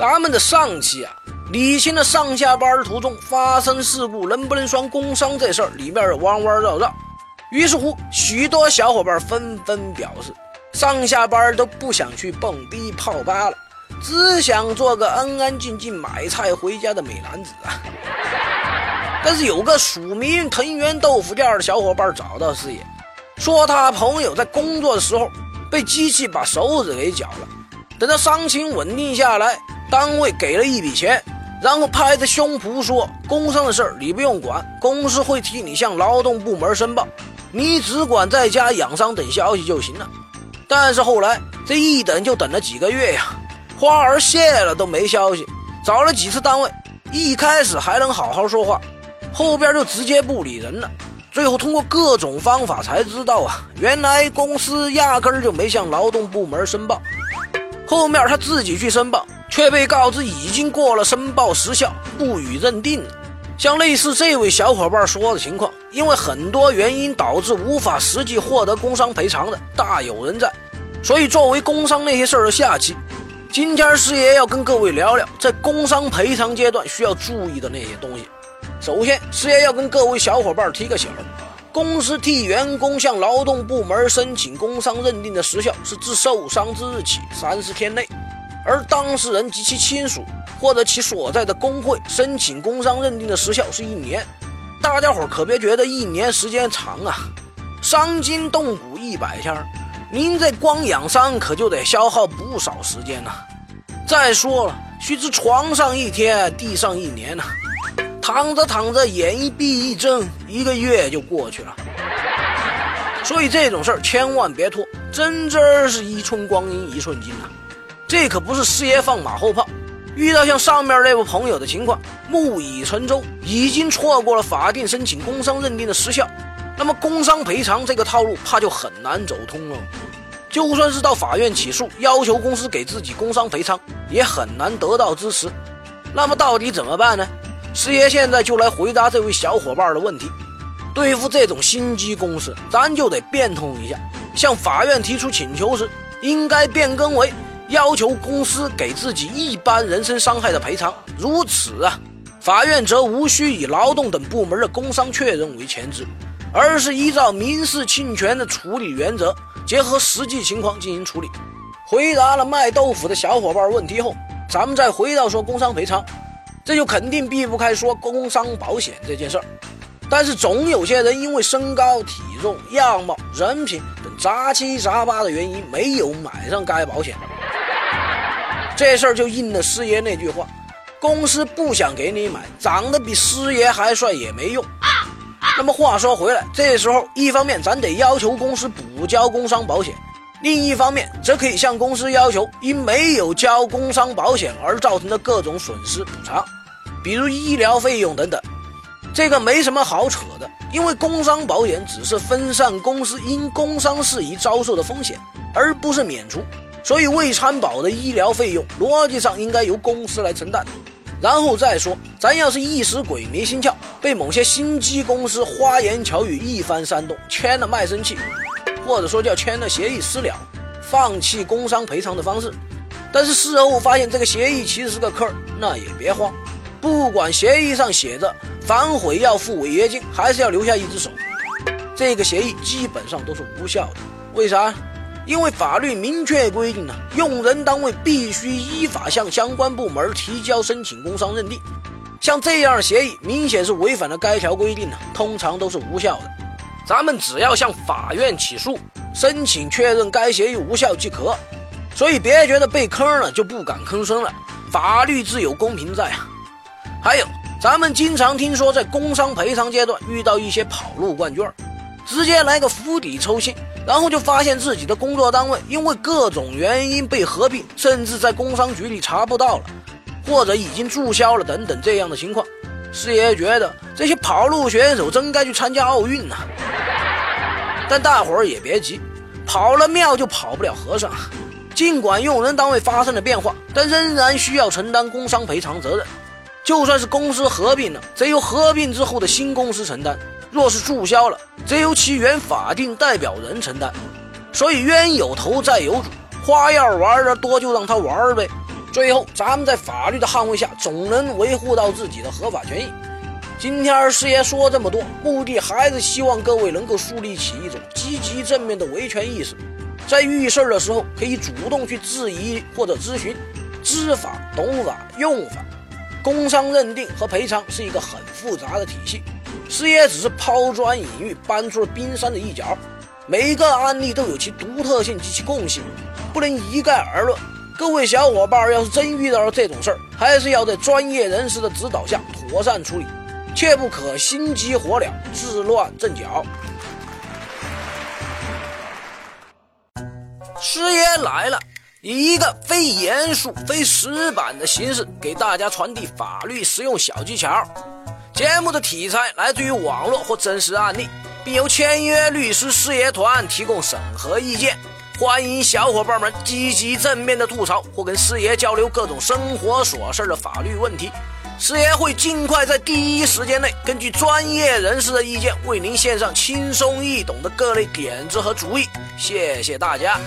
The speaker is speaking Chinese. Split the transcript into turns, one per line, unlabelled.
咱们的上期啊，理清了上下班途中发生事故能不能算工伤这事儿里面的弯弯绕绕。于是乎，许多小伙伴纷纷表示，上下班都不想去蹦迪泡吧了，只想做个安安静静买菜回家的美男子啊。但是有个署名藤原豆腐店的小伙伴找到师爷，说他朋友在工作的时候被机器把手指给绞了，等到伤情稳定下来。单位给了一笔钱，然后拍着胸脯说：“工伤的事儿你不用管，公司会替你向劳动部门申报，你只管在家养伤等消息就行了。”但是后来这一等就等了几个月呀，花儿谢了都没消息。找了几次单位，一开始还能好好说话，后边就直接不理人了。最后通过各种方法才知道啊，原来公司压根儿就没向劳动部门申报，后面他自己去申报。却被告知已经过了申报时效，不予认定。像类似这位小伙伴说的情况，因为很多原因导致无法实际获得工伤赔偿的大有人在。所以，作为工伤那些事儿的下期，今天师爷要跟各位聊聊在工伤赔偿阶段需要注意的那些东西。首先，师爷要跟各位小伙伴提个醒：公司替员工向劳动部门申请工伤认定的时效是自受伤之日起三十天内。而当事人及其亲属或者其所在的工会申请工伤认定的时效是一年，大家伙可别觉得一年时间长啊，伤筋动骨一百天，您这光养伤可就得消耗不少时间呐。再说了，须知床上一天，地上一年呐，躺着躺着，眼一闭一睁，一个月就过去了。所以这种事儿千万别拖，真真是一寸光阴一寸金呐。这可不是师爷放马后炮，遇到像上面那位朋友的情况，木已成舟，已经错过了法定申请工伤认定的时效，那么工伤赔偿这个套路怕就很难走通了。就算是到法院起诉，要求公司给自己工伤赔偿，也很难得到支持。那么到底怎么办呢？师爷现在就来回答这位小伙伴的问题。对付这种心机公司，咱就得变通一下，向法院提出请求时，应该变更为。要求公司给自己一般人身伤害的赔偿，如此啊，法院则无需以劳动等部门的工伤确认为前置，而是依照民事侵权的处理原则，结合实际情况进行处理。回答了卖豆腐的小伙伴问题后，咱们再回到说工伤赔偿，这就肯定避不开说工伤保险这件事儿。但是总有些人因为身高、体重、样貌、人品等杂七杂八的原因，没有买上该保险。这事儿就应了师爷那句话：公司不想给你买，长得比师爷还帅也没用。那么话说回来，这时候一方面咱得要求公司补交工伤保险，另一方面则可以向公司要求因没有交工伤保险而造成的各种损失补偿，比如医疗费用等等。这个没什么好扯的，因为工伤保险只是分散公司因工伤事宜遭受的风险，而不是免除。所以未参保的医疗费用，逻辑上应该由公司来承担。然后再说，咱要是一时鬼迷心窍，被某些心机公司花言巧语一番煽动，签了卖身契，或者说叫签了协议私了，放弃工伤赔偿的方式。但是事后发现这个协议其实是个坑，那也别慌。不管协议上写着反悔要付违约金，还是要留下一只手，这个协议基本上都是无效的。为啥？因为法律明确规定了，用人单位必须依法向相关部门提交申请工伤认定。像这样的协议，明显是违反了该条规定的，通常都是无效的。咱们只要向法院起诉，申请确认该协议无效即可。所以别觉得被坑了就不敢吭声了，法律自有公平在啊。还有，咱们经常听说在工伤赔偿阶段遇到一些跑路冠军，直接来个釜底抽薪。然后就发现自己的工作单位因为各种原因被合并，甚至在工商局里查不到了，或者已经注销了等等这样的情况。师爷觉得这些跑路选手真该去参加奥运呐！但大伙儿也别急，跑了庙就跑不了和尚。尽管用人单位发生了变化，但仍然需要承担工伤赔偿责任。就算是公司合并了，则由合并之后的新公司承担。若是注销了，则由其原法定代表人承担。所以冤有头债有主，花样玩的多就让他玩呗。最后，咱们在法律的捍卫下，总能维护到自己的合法权益。今天师爷说这么多，目的还是希望各位能够树立起一种积极正面的维权意识，在遇事儿的时候可以主动去质疑或者咨询，知法、懂法、用法。工伤认定和赔偿是一个很复杂的体系，师爷只是抛砖引玉，搬出了冰山的一角。每一个案例都有其独特性及其共性，不能一概而论。各位小伙伴要是真遇到了这种事儿，还是要在专业人士的指导下妥善处理。切不可心急火燎，自乱阵脚。师爷来了，以一个非严肃、非死板的形式，给大家传递法律实用小技巧。节目的题材来自于网络或真实案例，并由签约律师师爷团提供审核意见。欢迎小伙伴们积极正面的吐槽，或跟师爷交流各种生活琐事的法律问题。师爷会尽快在第一时间内，根据专业人士的意见，为您献上轻松易懂的各类点子和主意。谢谢大家。